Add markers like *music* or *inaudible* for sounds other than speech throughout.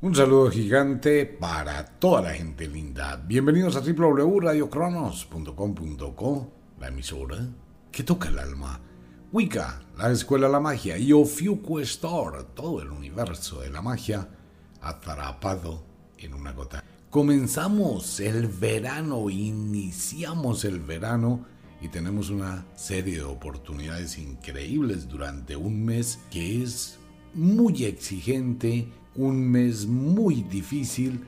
Un saludo gigante para toda la gente linda. Bienvenidos a www.radiocronos.com.co, la emisora que toca el alma. Wicca, la escuela de la magia, y Ofiuco Store, todo el universo de la magia, atrapado en una gota. Comenzamos el verano, iniciamos el verano y tenemos una serie de oportunidades increíbles durante un mes que es muy exigente un mes muy difícil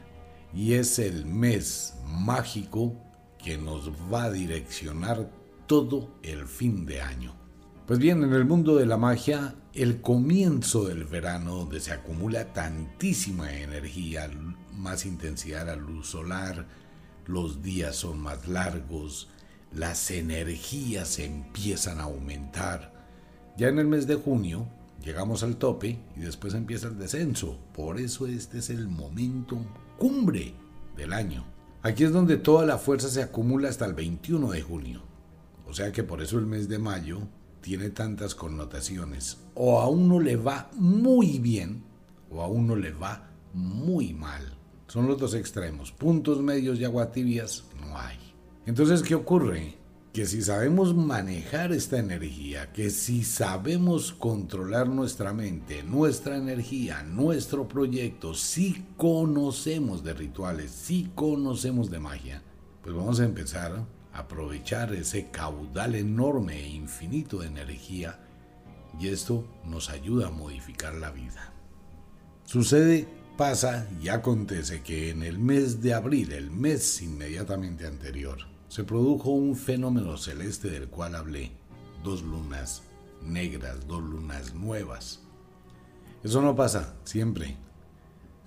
y es el mes mágico que nos va a direccionar todo el fin de año. Pues bien, en el mundo de la magia, el comienzo del verano, donde se acumula tantísima energía, más intensidad de la luz solar, los días son más largos, las energías empiezan a aumentar. Ya en el mes de junio, llegamos al tope y después empieza el descenso. Por eso este es el momento cumbre del año. Aquí es donde toda la fuerza se acumula hasta el 21 de junio. O sea que por eso el mes de mayo tiene tantas connotaciones. O a uno le va muy bien o a uno le va muy mal. Son los dos extremos. Puntos medios y agua tibias no hay. Entonces, ¿qué ocurre? Que si sabemos manejar esta energía, que si sabemos controlar nuestra mente, nuestra energía, nuestro proyecto, si conocemos de rituales, si conocemos de magia, pues vamos a empezar a aprovechar ese caudal enorme e infinito de energía y esto nos ayuda a modificar la vida. Sucede, pasa y acontece que en el mes de abril, el mes inmediatamente anterior, se produjo un fenómeno celeste del cual hablé, dos lunas negras, dos lunas nuevas. Eso no pasa siempre.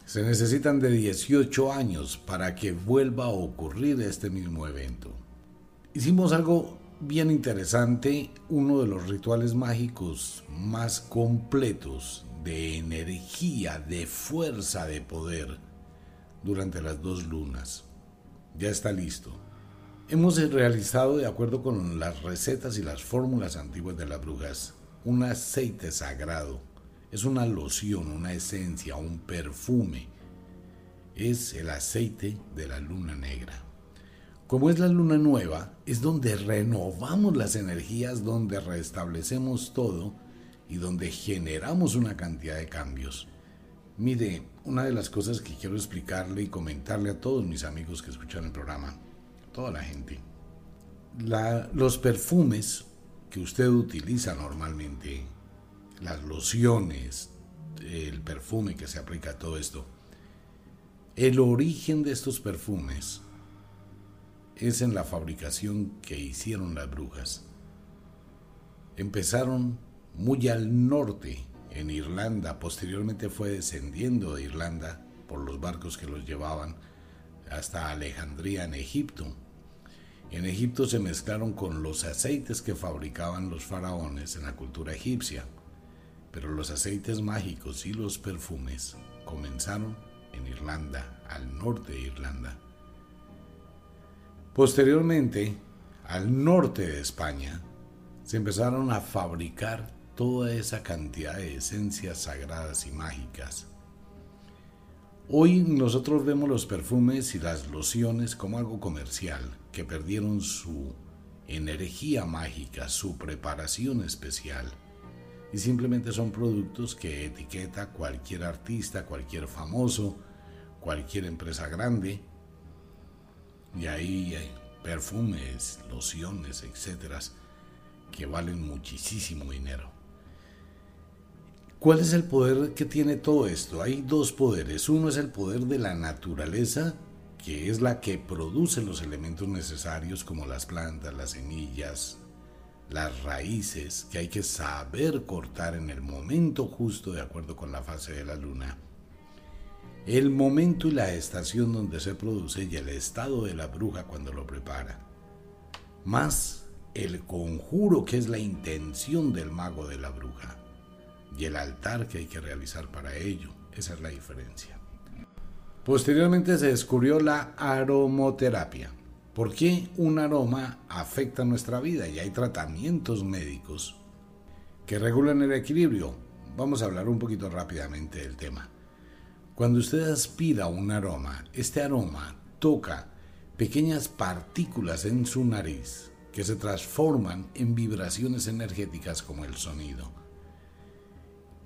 Se necesitan de 18 años para que vuelva a ocurrir este mismo evento. Hicimos algo bien interesante, uno de los rituales mágicos más completos de energía, de fuerza, de poder durante las dos lunas. Ya está listo. Hemos realizado, de acuerdo con las recetas y las fórmulas antiguas de las brujas, un aceite sagrado. Es una loción, una esencia, un perfume. Es el aceite de la luna negra. Como es la luna nueva, es donde renovamos las energías, donde restablecemos todo y donde generamos una cantidad de cambios. Mire, una de las cosas que quiero explicarle y comentarle a todos mis amigos que escuchan el programa toda la gente. los perfumes que usted utiliza normalmente, las lociones, el perfume que se aplica a todo esto, el origen de estos perfumes es en la fabricación que hicieron las brujas. Empezaron muy al norte, en Irlanda, posteriormente fue descendiendo de Irlanda por los barcos que los llevaban hasta Alejandría en Egipto. En Egipto se mezclaron con los aceites que fabricaban los faraones en la cultura egipcia, pero los aceites mágicos y los perfumes comenzaron en Irlanda, al norte de Irlanda. Posteriormente, al norte de España, se empezaron a fabricar toda esa cantidad de esencias sagradas y mágicas Hoy nosotros vemos los perfumes y las lociones como algo comercial, que perdieron su energía mágica, su preparación especial, y simplemente son productos que etiqueta cualquier artista, cualquier famoso, cualquier empresa grande, y ahí hay perfumes, lociones, etcétera, que valen muchísimo dinero. ¿Cuál es el poder que tiene todo esto? Hay dos poderes. Uno es el poder de la naturaleza, que es la que produce los elementos necesarios como las plantas, las semillas, las raíces, que hay que saber cortar en el momento justo de acuerdo con la fase de la luna. El momento y la estación donde se produce y el estado de la bruja cuando lo prepara. Más el conjuro que es la intención del mago de la bruja y el altar que hay que realizar para ello. Esa es la diferencia. Posteriormente se descubrió la aromoterapia. ¿Por qué un aroma afecta nuestra vida? Y hay tratamientos médicos que regulan el equilibrio. Vamos a hablar un poquito rápidamente del tema. Cuando usted aspira un aroma, este aroma toca pequeñas partículas en su nariz que se transforman en vibraciones energéticas como el sonido.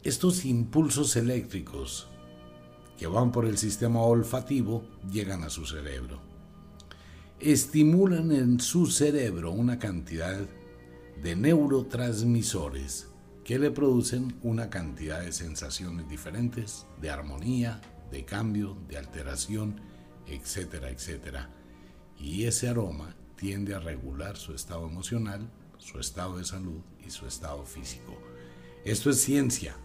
Estos impulsos eléctricos que van por el sistema olfativo llegan a su cerebro. Estimulan en su cerebro una cantidad de neurotransmisores que le producen una cantidad de sensaciones diferentes, de armonía, de cambio, de alteración, etcétera, etcétera. Y ese aroma tiende a regular su estado emocional, su estado de salud y su estado físico. Esto es ciencia.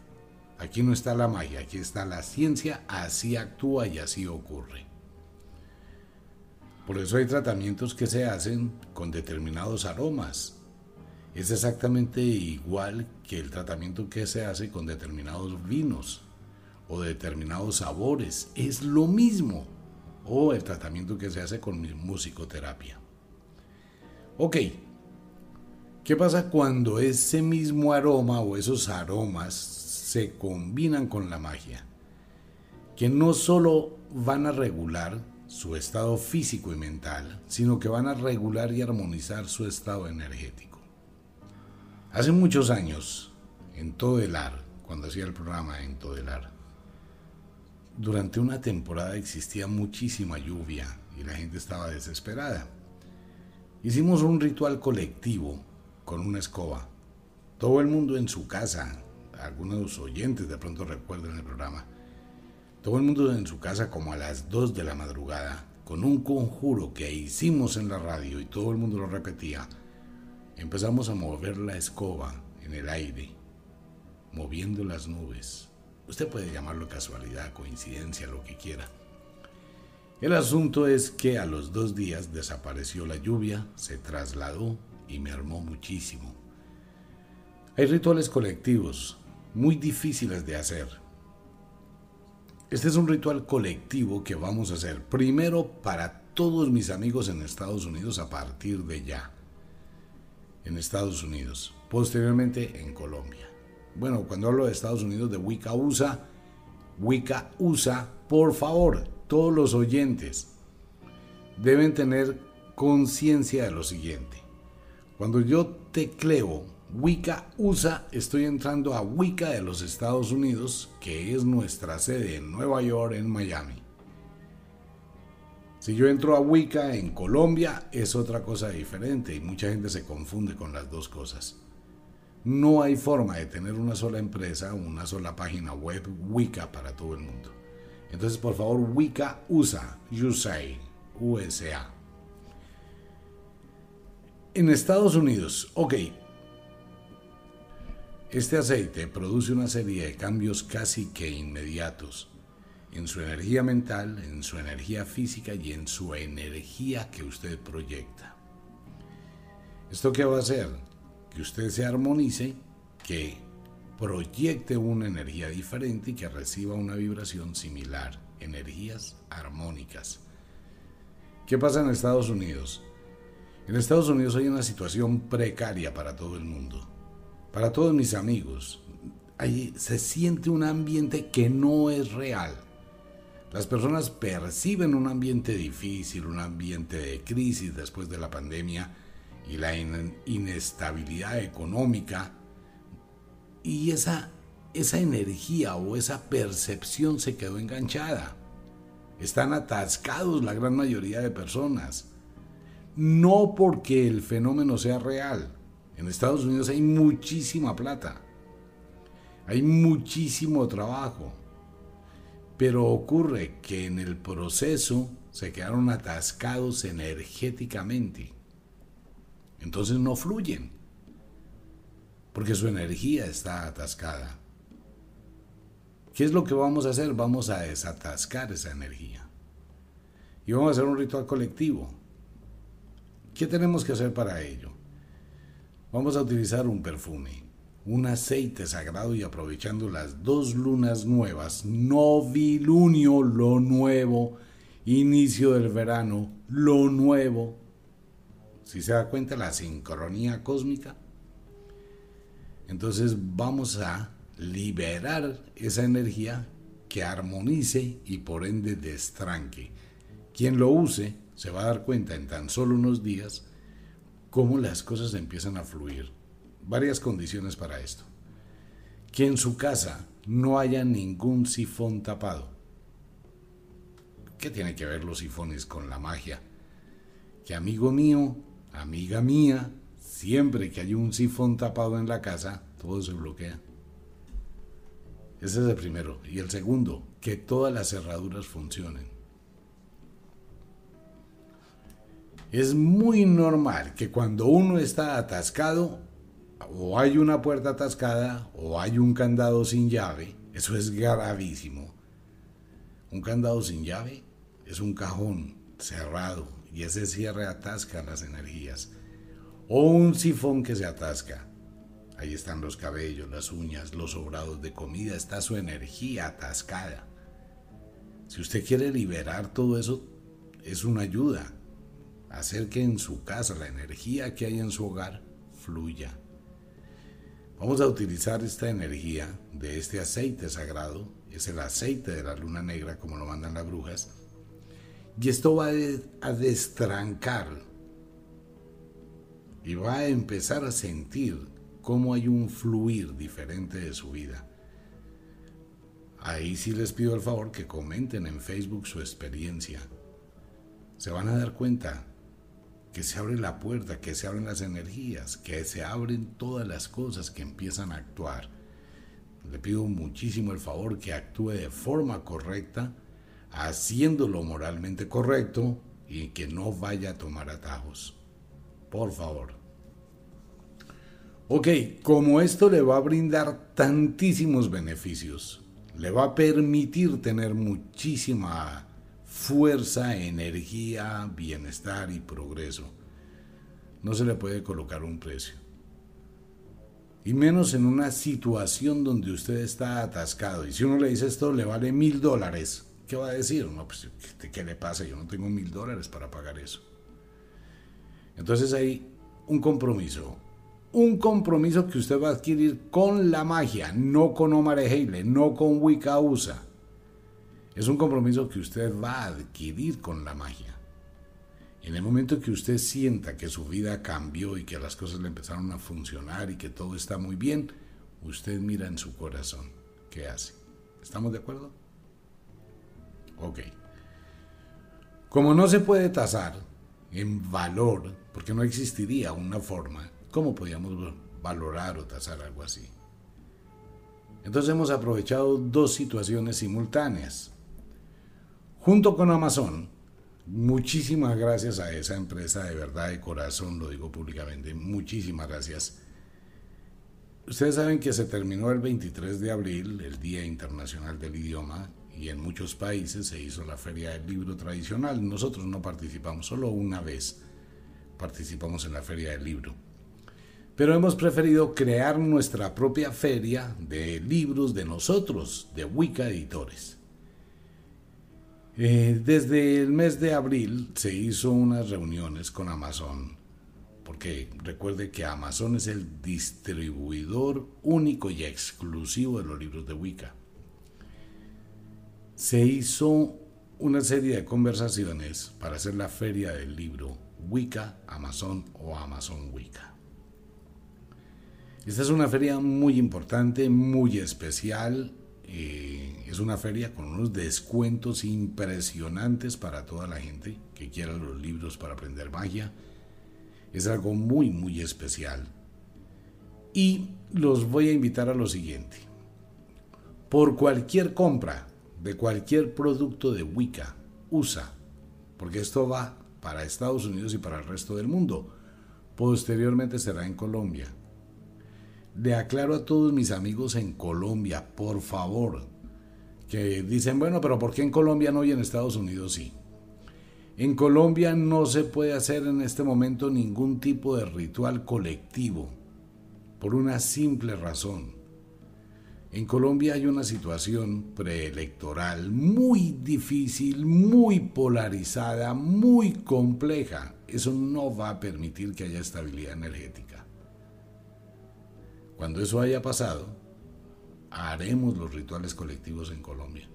Aquí no está la magia, aquí está la ciencia, así actúa y así ocurre. Por eso hay tratamientos que se hacen con determinados aromas. Es exactamente igual que el tratamiento que se hace con determinados vinos o determinados sabores. Es lo mismo. O el tratamiento que se hace con musicoterapia. Ok, ¿qué pasa cuando ese mismo aroma o esos aromas se combinan con la magia? Que no solo van a regular su estado físico y mental, sino que van a regular y armonizar su estado energético. Hace muchos años, en Todelar, cuando hacía el programa en Todelar, durante una temporada existía muchísima lluvia y la gente estaba desesperada. Hicimos un ritual colectivo con una escoba. Todo el mundo en su casa, algunos oyentes de pronto recuerdan el programa, todo el mundo en su casa como a las 2 de la madrugada, con un conjuro que hicimos en la radio y todo el mundo lo repetía, empezamos a mover la escoba en el aire, moviendo las nubes. Usted puede llamarlo casualidad, coincidencia, lo que quiera. El asunto es que a los dos días desapareció la lluvia, se trasladó y mermó muchísimo. Hay rituales colectivos muy difíciles de hacer. Este es un ritual colectivo que vamos a hacer primero para todos mis amigos en Estados Unidos a partir de ya. En Estados Unidos, posteriormente en Colombia. Bueno, cuando hablo de Estados Unidos, de Wicca USA, Wicca USA, por favor, todos los oyentes deben tener conciencia de lo siguiente. Cuando yo tecleo Wicca USA, estoy entrando a Wicca de los Estados Unidos, que es nuestra sede en Nueva York, en Miami. Si yo entro a Wicca en Colombia, es otra cosa diferente y mucha gente se confunde con las dos cosas. No hay forma de tener una sola empresa, una sola página web Wicca para todo el mundo. Entonces, por favor, Wicca USA, USA, USA. En Estados Unidos, ok, este aceite produce una serie de cambios casi que inmediatos en su energía mental, en su energía física y en su energía que usted proyecta. ¿Esto qué va a hacer? Que usted se armonice, que proyecte una energía diferente y que reciba una vibración similar, energías armónicas. ¿Qué pasa en Estados Unidos? En Estados Unidos hay una situación precaria para todo el mundo, para todos mis amigos. Ahí se siente un ambiente que no es real. Las personas perciben un ambiente difícil, un ambiente de crisis después de la pandemia y la inestabilidad económica y esa, esa energía o esa percepción se quedó enganchada. Están atascados la gran mayoría de personas. No porque el fenómeno sea real. En Estados Unidos hay muchísima plata. Hay muchísimo trabajo. Pero ocurre que en el proceso se quedaron atascados energéticamente. Entonces no fluyen porque su energía está atascada. ¿Qué es lo que vamos a hacer? Vamos a desatascar esa energía. Y vamos a hacer un ritual colectivo. ¿Qué tenemos que hacer para ello? Vamos a utilizar un perfume, un aceite sagrado y aprovechando las dos lunas nuevas, novilunio, lo nuevo, inicio del verano, lo nuevo. Si se da cuenta la sincronía cósmica, entonces vamos a liberar esa energía que armonice y por ende destranque. Quien lo use se va a dar cuenta en tan solo unos días cómo las cosas empiezan a fluir. Varias condiciones para esto. Que en su casa no haya ningún sifón tapado. ¿Qué tiene que ver los sifones con la magia? Que amigo mío, amiga mía, siempre que hay un sifón tapado en la casa, todo se bloquea. Ese es el primero. Y el segundo, que todas las cerraduras funcionen. Es muy normal que cuando uno está atascado, o hay una puerta atascada, o hay un candado sin llave, eso es gravísimo. Un candado sin llave es un cajón cerrado y ese cierre atasca las energías. O un sifón que se atasca. Ahí están los cabellos, las uñas, los sobrados de comida, está su energía atascada. Si usted quiere liberar todo eso, es una ayuda. Hacer que en su casa la energía que hay en su hogar fluya. Vamos a utilizar esta energía de este aceite sagrado, es el aceite de la luna negra como lo mandan las brujas, y esto va a destrancar y va a empezar a sentir cómo hay un fluir diferente de su vida. Ahí sí les pido el favor que comenten en Facebook su experiencia. Se van a dar cuenta que se abre la puerta, que se abren las energías, que se abren todas las cosas que empiezan a actuar. Le pido muchísimo el favor que actúe de forma correcta, haciéndolo moralmente correcto y que no vaya a tomar atajos. Por favor. Ok, como esto le va a brindar tantísimos beneficios, le va a permitir tener muchísima fuerza, energía, bienestar y progreso. No se le puede colocar un precio. Y menos en una situación donde usted está atascado. Y si uno le dice esto le vale mil dólares, ¿qué va a decir? No, pues, ¿qué le pasa? Yo no tengo mil dólares para pagar eso. Entonces hay un compromiso, un compromiso que usted va a adquirir con la magia, no con Omar Heile, no con Wicca USA. Es un compromiso que usted va a adquirir con la magia. En el momento que usted sienta que su vida cambió y que las cosas le empezaron a funcionar y que todo está muy bien, usted mira en su corazón. ¿Qué hace? ¿Estamos de acuerdo? Ok. Como no se puede tasar en valor, porque no existiría una forma ¿Cómo podíamos valorar o tasar algo así? Entonces hemos aprovechado dos situaciones simultáneas. Junto con Amazon, muchísimas gracias a esa empresa de verdad de corazón, lo digo públicamente, muchísimas gracias. Ustedes saben que se terminó el 23 de abril, el Día Internacional del Idioma, y en muchos países se hizo la Feria del Libro Tradicional. Nosotros no participamos, solo una vez participamos en la Feria del Libro pero hemos preferido crear nuestra propia feria de libros de nosotros, de Wicca Editores. Eh, desde el mes de abril se hizo unas reuniones con Amazon, porque recuerde que Amazon es el distribuidor único y exclusivo de los libros de Wicca. Se hizo una serie de conversaciones para hacer la feria del libro Wicca Amazon o Amazon Wicca. Esta es una feria muy importante, muy especial. Eh, es una feria con unos descuentos impresionantes para toda la gente que quiera los libros para aprender magia. Es algo muy, muy especial. Y los voy a invitar a lo siguiente. Por cualquier compra de cualquier producto de Wicca, USA, porque esto va para Estados Unidos y para el resto del mundo. Posteriormente será en Colombia le aclaro a todos mis amigos en Colombia, por favor, que dicen, bueno, pero ¿por qué en Colombia no y en Estados Unidos sí? En Colombia no se puede hacer en este momento ningún tipo de ritual colectivo, por una simple razón. En Colombia hay una situación preelectoral muy difícil, muy polarizada, muy compleja. Eso no va a permitir que haya estabilidad energética. Cuando eso haya pasado, haremos los rituales colectivos en Colombia.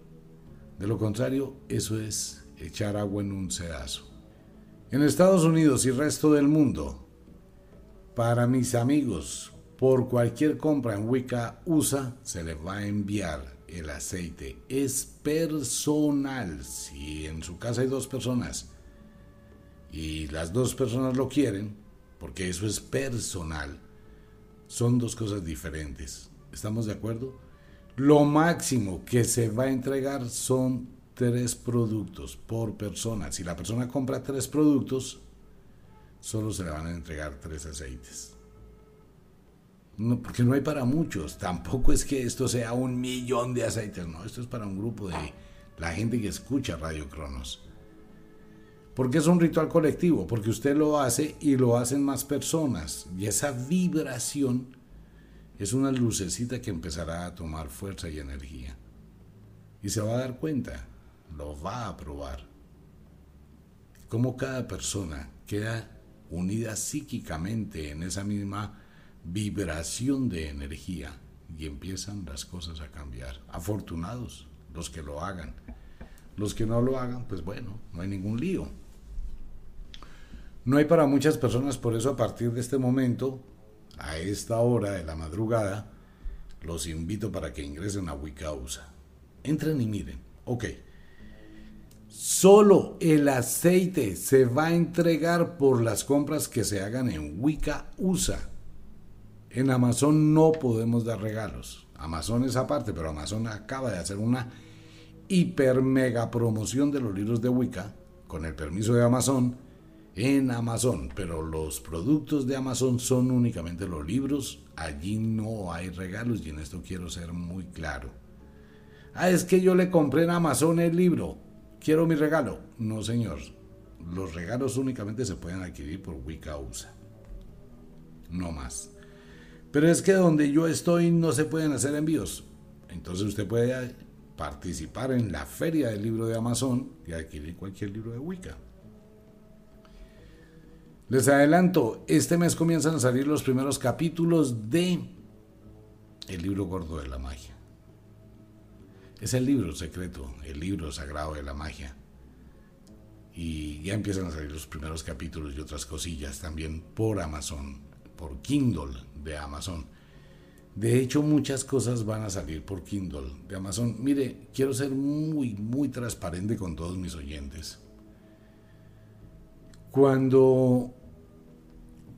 De lo contrario, eso es echar agua en un sedazo. En Estados Unidos y resto del mundo, para mis amigos, por cualquier compra en Wicca USA se les va a enviar el aceite. Es personal. Si en su casa hay dos personas y las dos personas lo quieren, porque eso es personal, son dos cosas diferentes. ¿Estamos de acuerdo? Lo máximo que se va a entregar son tres productos por persona. Si la persona compra tres productos, solo se le van a entregar tres aceites. No, porque no hay para muchos. Tampoco es que esto sea un millón de aceites. No, esto es para un grupo de la gente que escucha Radio Cronos. Porque es un ritual colectivo, porque usted lo hace y lo hacen más personas. Y esa vibración es una lucecita que empezará a tomar fuerza y energía. Y se va a dar cuenta, lo va a probar. Cómo cada persona queda unida psíquicamente en esa misma vibración de energía y empiezan las cosas a cambiar. Afortunados los que lo hagan. Los que no lo hagan, pues bueno, no hay ningún lío. No hay para muchas personas, por eso a partir de este momento, a esta hora de la madrugada, los invito para que ingresen a Wicausa. Entren y miren. Ok. Solo el aceite se va a entregar por las compras que se hagan en Wicca USA. En Amazon no podemos dar regalos. Amazon es aparte, pero Amazon acaba de hacer una hiper mega promoción de los libros de Wicca, con el permiso de Amazon, en Amazon. Pero los productos de Amazon son únicamente los libros. Allí no hay regalos y en esto quiero ser muy claro. Ah, es que yo le compré en Amazon el libro. Quiero mi regalo. No, señor. Los regalos únicamente se pueden adquirir por Wicca USA. No más. Pero es que donde yo estoy no se pueden hacer envíos. Entonces usted puede participar en la feria del libro de Amazon y adquirir cualquier libro de Wicca. Les adelanto, este mes comienzan a salir los primeros capítulos de El libro gordo de la magia. Es el libro secreto, el libro sagrado de la magia. Y ya empiezan a salir los primeros capítulos y otras cosillas también por Amazon, por Kindle de Amazon. De hecho, muchas cosas van a salir por Kindle de Amazon. Mire, quiero ser muy, muy transparente con todos mis oyentes. Cuando,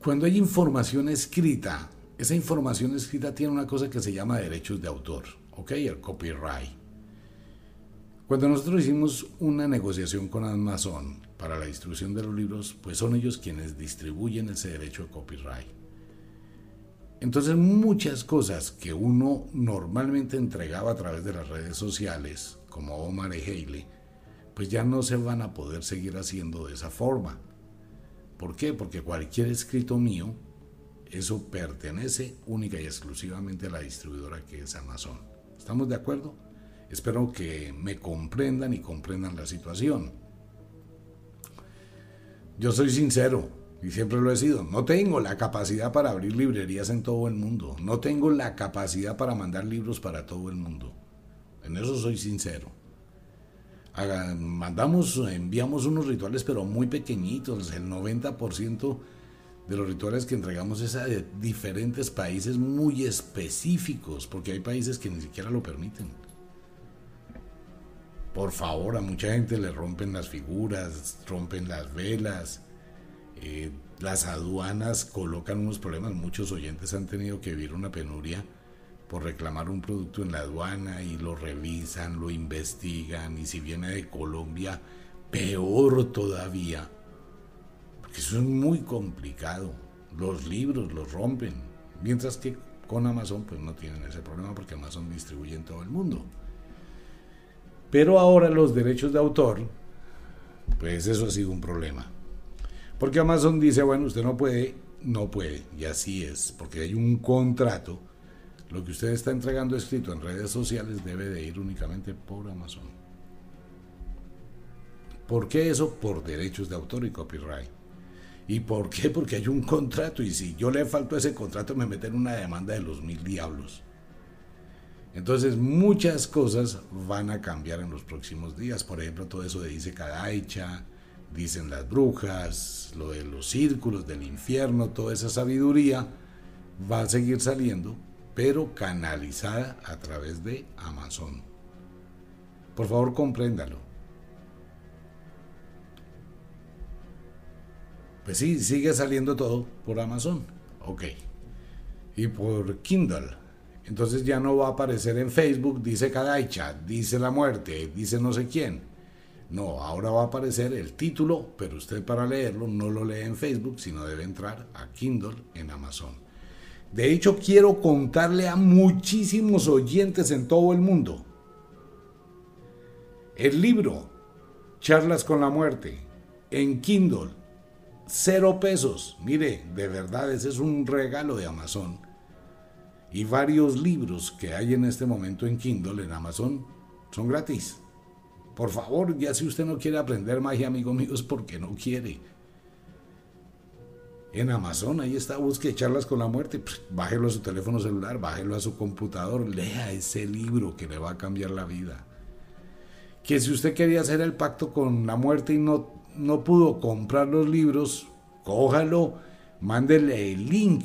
cuando hay información escrita, esa información escrita tiene una cosa que se llama derechos de autor, ¿ok? El copyright. Cuando nosotros hicimos una negociación con Amazon para la distribución de los libros, pues son ellos quienes distribuyen ese derecho de copyright. Entonces muchas cosas que uno normalmente entregaba a través de las redes sociales, como Omar y Haley, pues ya no se van a poder seguir haciendo de esa forma. ¿Por qué? Porque cualquier escrito mío, eso pertenece única y exclusivamente a la distribuidora que es Amazon. ¿Estamos de acuerdo? Espero que me comprendan y comprendan la situación. Yo soy sincero, y siempre lo he sido. No tengo la capacidad para abrir librerías en todo el mundo. No tengo la capacidad para mandar libros para todo el mundo. En eso soy sincero. Mandamos, enviamos unos rituales, pero muy pequeñitos. El 90% de los rituales que entregamos es a diferentes países muy específicos, porque hay países que ni siquiera lo permiten. Por favor, a mucha gente le rompen las figuras, rompen las velas eh, las aduanas colocan unos problemas. Muchos oyentes han tenido que vivir una penuria por reclamar un producto en la aduana y lo revisan, lo investigan y si viene de Colombia, peor todavía. Porque eso es muy complicado. Los libros los rompen. Mientras que con Amazon pues no tienen ese problema porque Amazon distribuye en todo el mundo. Pero ahora los derechos de autor, pues eso ha sido un problema. Porque Amazon dice, bueno, usted no puede, no puede, y así es, porque hay un contrato. Lo que usted está entregando escrito en redes sociales debe de ir únicamente por Amazon. ¿Por qué eso? Por derechos de autor y copyright. ¿Y por qué? *laughs* Porque hay un contrato y si yo le falto ese contrato me meten una demanda de los mil diablos. Entonces muchas cosas van a cambiar en los próximos días. Por ejemplo, todo eso de dice Kadaicha, dicen las brujas, lo de los círculos del infierno, toda esa sabiduría va a seguir saliendo, pero canalizada a través de Amazon. Por favor, compréndalo. Pues sí, sigue saliendo todo por Amazon. Ok. Y por Kindle. Entonces ya no va a aparecer en Facebook, dice Kadaicha, dice la muerte, dice no sé quién. No, ahora va a aparecer el título, pero usted para leerlo no lo lee en Facebook, sino debe entrar a Kindle en Amazon. De hecho, quiero contarle a muchísimos oyentes en todo el mundo. El libro, Charlas con la Muerte, en Kindle, cero pesos. Mire, de verdad, ese es un regalo de Amazon y varios libros que hay en este momento en Kindle, en Amazon, son gratis. Por favor, ya si usted no quiere aprender magia, amigo mío, es porque no quiere. En Amazon, ahí está, busque charlas con la muerte, bájelo a su teléfono celular, bájelo a su computador, lea ese libro que le va a cambiar la vida. Que si usted quería hacer el pacto con la muerte y no, no pudo comprar los libros, cójalo, mándele el link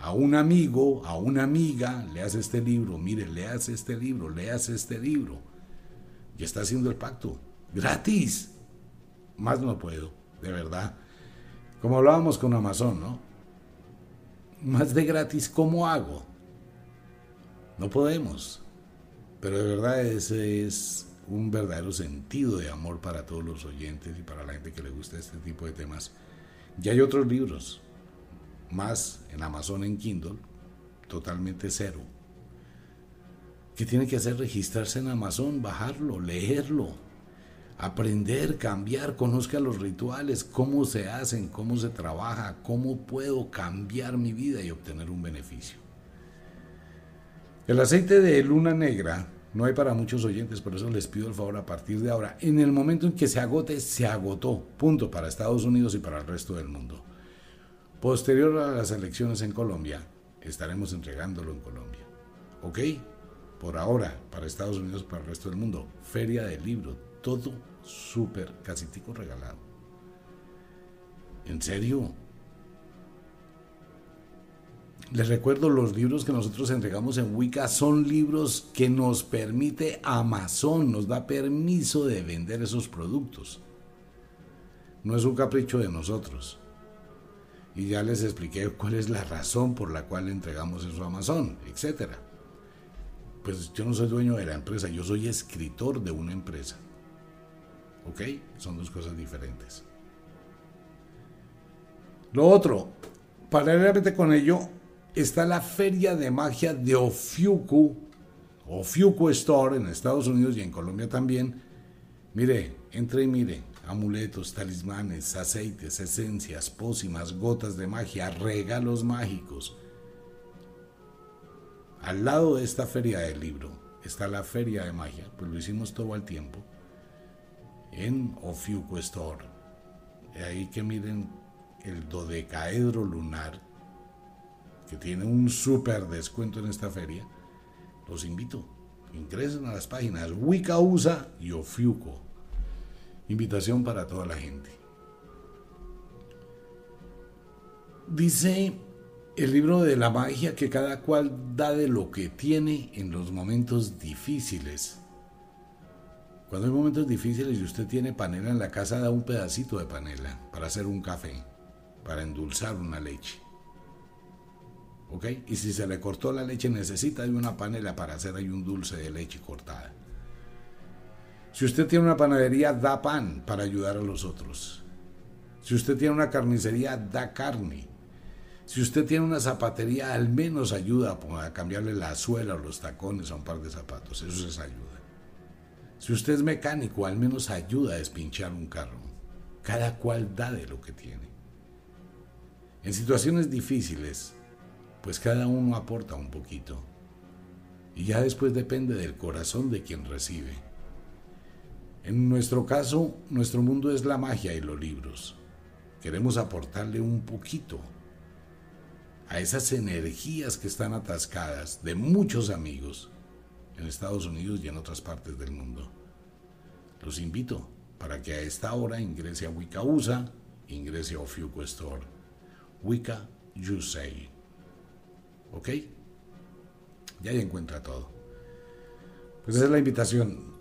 a un amigo, a una amiga, leas este libro, mire, leas este libro, leas este libro. Y está haciendo el pacto. Gratis. Más no puedo, de verdad. Como hablábamos con Amazon, ¿no? Más de gratis, ¿cómo hago? No podemos. Pero de verdad ese es un verdadero sentido de amor para todos los oyentes y para la gente que le gusta este tipo de temas. Y hay otros libros más en Amazon en Kindle, totalmente cero. ¿Qué tiene que hacer? Registrarse en Amazon, bajarlo, leerlo, aprender, cambiar, conozca los rituales, cómo se hacen, cómo se trabaja, cómo puedo cambiar mi vida y obtener un beneficio. El aceite de luna negra no hay para muchos oyentes, por eso les pido el favor a partir de ahora. En el momento en que se agote, se agotó. Punto para Estados Unidos y para el resto del mundo. Posterior a las elecciones en Colombia, estaremos entregándolo en Colombia. ¿Ok? Por ahora, para Estados Unidos, para el resto del mundo, feria del libro, todo súper, casi tico regalado. ¿En serio? Les recuerdo, los libros que nosotros entregamos en Wicca son libros que nos permite Amazon, nos da permiso de vender esos productos. No es un capricho de nosotros y ya les expliqué cuál es la razón por la cual entregamos eso a Amazon, etc. Pues yo no soy dueño de la empresa, yo soy escritor de una empresa. ¿Ok? Son dos cosas diferentes. Lo otro, paralelamente con ello, está la feria de magia de Ofiuku, Ofiuku Store en Estados Unidos y en Colombia también. Mire, entre y mire, amuletos, talismanes, aceites, esencias, pócimas, gotas de magia, regalos mágicos. Al lado de esta feria del libro está la feria de magia, pues lo hicimos todo al tiempo, en Ofiuco Store. Ahí que miren el dodecaedro lunar, que tiene un súper descuento en esta feria. Los invito, ingresen a las páginas Wicca y Ofiuco Invitación para toda la gente. Dice el libro de la magia que cada cual da de lo que tiene en los momentos difíciles. Cuando hay momentos difíciles y usted tiene panela en la casa, da un pedacito de panela para hacer un café, para endulzar una leche. ¿Ok? Y si se le cortó la leche, necesita de una panela para hacer ahí un dulce de leche cortada. Si usted tiene una panadería, da pan para ayudar a los otros. Si usted tiene una carnicería, da carne. Si usted tiene una zapatería, al menos ayuda a cambiarle la suela o los tacones a un par de zapatos. Eso es ayuda. Si usted es mecánico, al menos ayuda a despinchar un carro. Cada cual da de lo que tiene. En situaciones difíciles, pues cada uno aporta un poquito. Y ya después depende del corazón de quien recibe. En nuestro caso, nuestro mundo es la magia y los libros. Queremos aportarle un poquito a esas energías que están atascadas de muchos amigos en Estados Unidos y en otras partes del mundo. Los invito para que a esta hora ingrese a Wicca USA, ingrese a Ofiuco Store. Wicca You Say. ¿Ok? Ya ahí encuentra todo. Pues esa es la invitación.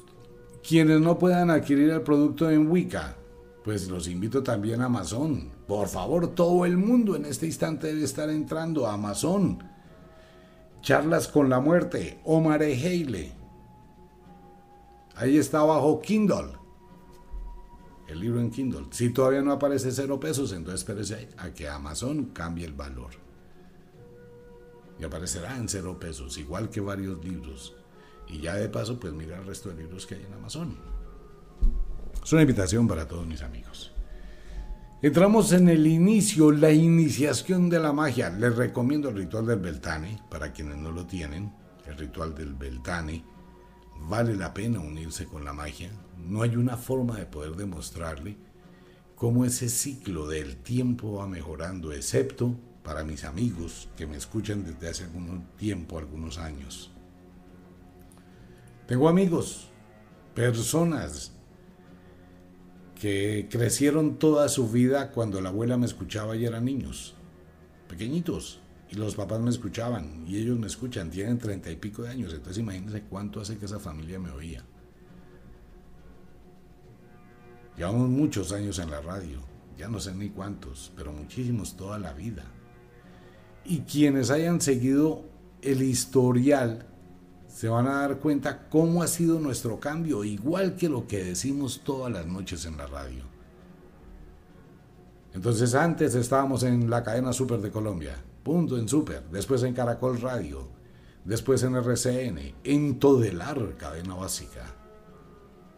Quienes no puedan adquirir el producto en Wicca, pues los invito también a Amazon. Por favor, todo el mundo en este instante debe estar entrando a Amazon. Charlas con la muerte, Omar E. Heile. Ahí está bajo Kindle. El libro en Kindle. Si todavía no aparece cero pesos, entonces espérese a que Amazon cambie el valor. Y aparecerá en cero pesos, igual que varios libros. Y ya de paso, pues mira el resto de libros que hay en Amazon. Es una invitación para todos mis amigos. Entramos en el inicio, la iniciación de la magia. Les recomiendo el ritual del Beltane, para quienes no lo tienen. El ritual del Beltane. Vale la pena unirse con la magia. No hay una forma de poder demostrarle cómo ese ciclo del tiempo va mejorando, excepto para mis amigos que me escuchan desde hace algún tiempo, algunos años. Tengo amigos, personas que crecieron toda su vida cuando la abuela me escuchaba y eran niños, pequeñitos, y los papás me escuchaban, y ellos me escuchan, tienen treinta y pico de años, entonces imagínense cuánto hace que esa familia me oía. Llevamos muchos años en la radio, ya no sé ni cuántos, pero muchísimos toda la vida. Y quienes hayan seguido el historial se van a dar cuenta cómo ha sido nuestro cambio, igual que lo que decimos todas las noches en la radio. Entonces antes estábamos en la cadena Super de Colombia, punto en Super, después en Caracol Radio, después en RCN, en Todelar, cadena básica.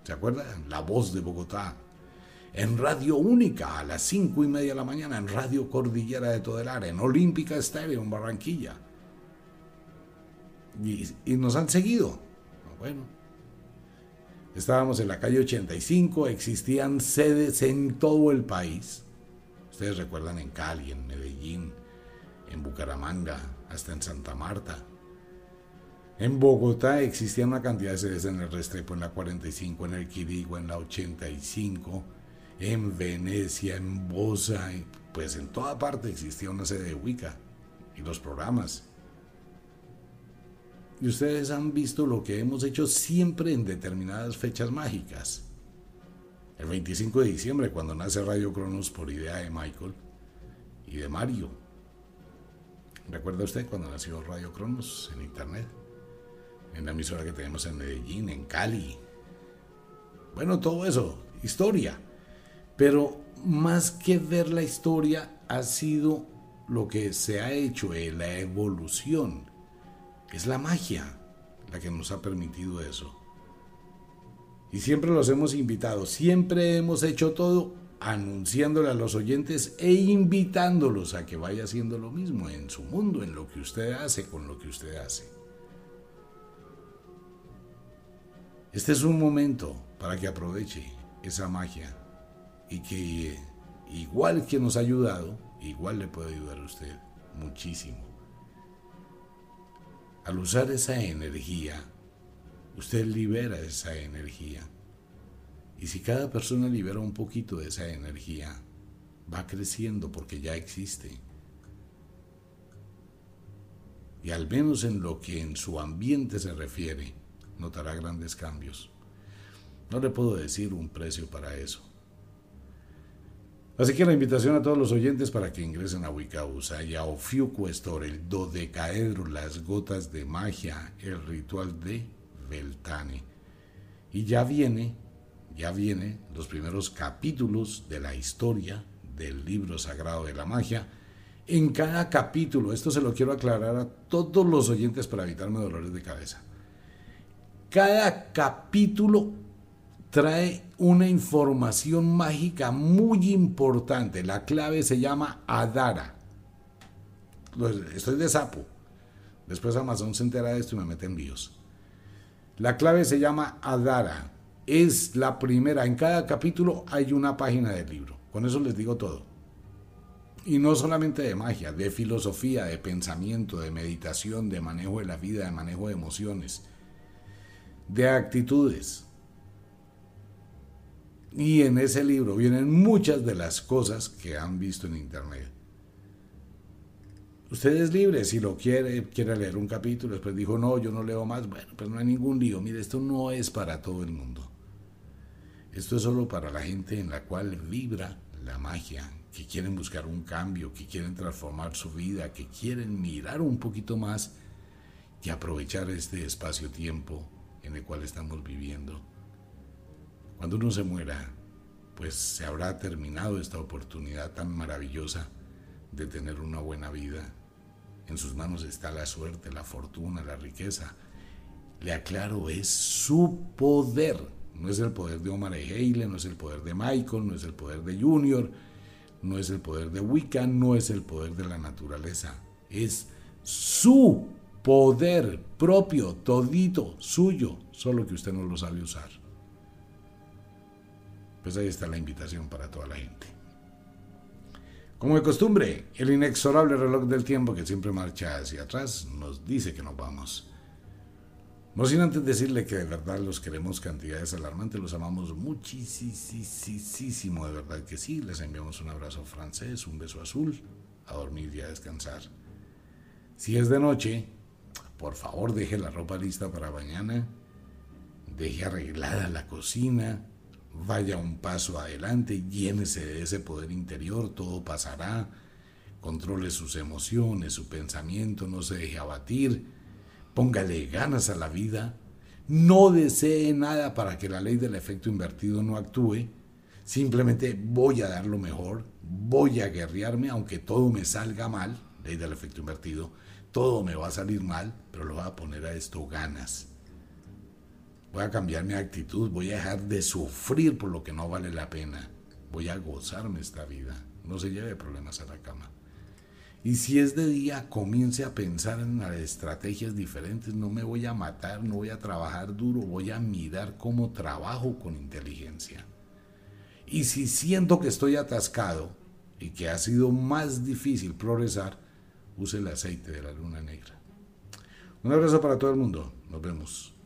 ¿Se acuerdan? La voz de Bogotá. En Radio Única a las cinco y media de la mañana, en Radio Cordillera de Todelar, en Olímpica Estéreo en Barranquilla y, nos han seguido. Bueno, estábamos en la calle 85, existían sedes en todo el país. Ustedes recuerdan en Cali, en Medellín, en Bucaramanga, hasta en Santa Marta. En Bogotá existía una cantidad de sedes en el Restrepo, en la 45, en el Quirigua, en la 85, en Venecia, en Bosa, pues en toda parte existía una sede de Wicca y los programas. Y ustedes han visto lo que hemos hecho siempre en determinadas fechas mágicas. El 25 de diciembre, cuando nace Radio Cronos por idea de Michael y de Mario. ¿Recuerda usted cuando nació Radio Cronos en Internet? En la emisora que tenemos en Medellín, en Cali. Bueno, todo eso, historia. Pero más que ver la historia, ha sido lo que se ha hecho la evolución es la magia la que nos ha permitido eso. Y siempre los hemos invitado, siempre hemos hecho todo anunciándole a los oyentes e invitándolos a que vaya haciendo lo mismo en su mundo, en lo que usted hace, con lo que usted hace. Este es un momento para que aproveche esa magia y que igual que nos ha ayudado, igual le puede ayudar a usted muchísimo. Al usar esa energía, usted libera esa energía. Y si cada persona libera un poquito de esa energía, va creciendo porque ya existe. Y al menos en lo que en su ambiente se refiere, notará grandes cambios. No le puedo decir un precio para eso. Así que la invitación a todos los oyentes para que ingresen a Wicausa y a Ofiuco Store, el dodecaedro, las gotas de magia, el ritual de Beltane. Y ya viene, ya viene los primeros capítulos de la historia del libro sagrado de la magia. En cada capítulo, esto se lo quiero aclarar a todos los oyentes para evitarme dolores de cabeza. Cada capítulo trae una información mágica muy importante. La clave se llama Adara. Estoy de sapo. Después Amazon se entera de esto y me mete envíos. La clave se llama Adara. Es la primera. En cada capítulo hay una página del libro. Con eso les digo todo. Y no solamente de magia, de filosofía, de pensamiento, de meditación, de manejo de la vida, de manejo de emociones de actitudes. Y en ese libro vienen muchas de las cosas que han visto en internet. Usted es libre, si lo quiere, quiere leer un capítulo, después dijo, no, yo no leo más, bueno, pues no hay ningún lío. Mire, esto no es para todo el mundo. Esto es solo para la gente en la cual vibra la magia, que quieren buscar un cambio, que quieren transformar su vida, que quieren mirar un poquito más y aprovechar este espacio-tiempo en el cual estamos viviendo. Cuando uno se muera, pues se habrá terminado esta oportunidad tan maravillosa de tener una buena vida. En sus manos está la suerte, la fortuna, la riqueza. Le aclaro, es su poder. No es el poder de Omar Eile, no es el poder de Michael, no es el poder de Junior, no es el poder de Wicca, no es el poder de la naturaleza. Es su poder propio, todito, suyo, solo que usted no lo sabe usar. Pues ahí está la invitación para toda la gente. Como de costumbre, el inexorable reloj del tiempo que siempre marcha hacia atrás nos dice que nos vamos. No sin antes decirle que de verdad los queremos cantidades alarmantes, los amamos muchísimo, de verdad que sí. Les enviamos un abrazo francés, un beso azul, a dormir y a descansar. Si es de noche, por favor deje la ropa lista para mañana, deje arreglada la cocina, vaya un paso adelante, llénese de ese poder interior, todo pasará, controle sus emociones, su pensamiento, no se deje abatir, póngale ganas a la vida, no desee nada para que la ley del efecto invertido no actúe, simplemente voy a dar lo mejor, voy a guerrearme aunque todo me salga mal, ley del efecto invertido, todo me va a salir mal, pero lo voy a poner a esto ganas Voy a cambiar mi actitud, voy a dejar de sufrir por lo que no vale la pena. Voy a gozarme esta vida. No se lleve problemas a la cama. Y si es de día, comience a pensar en estrategias diferentes. No me voy a matar, no voy a trabajar duro, voy a mirar cómo trabajo con inteligencia. Y si siento que estoy atascado y que ha sido más difícil progresar, use el aceite de la luna negra. Un abrazo para todo el mundo. Nos vemos.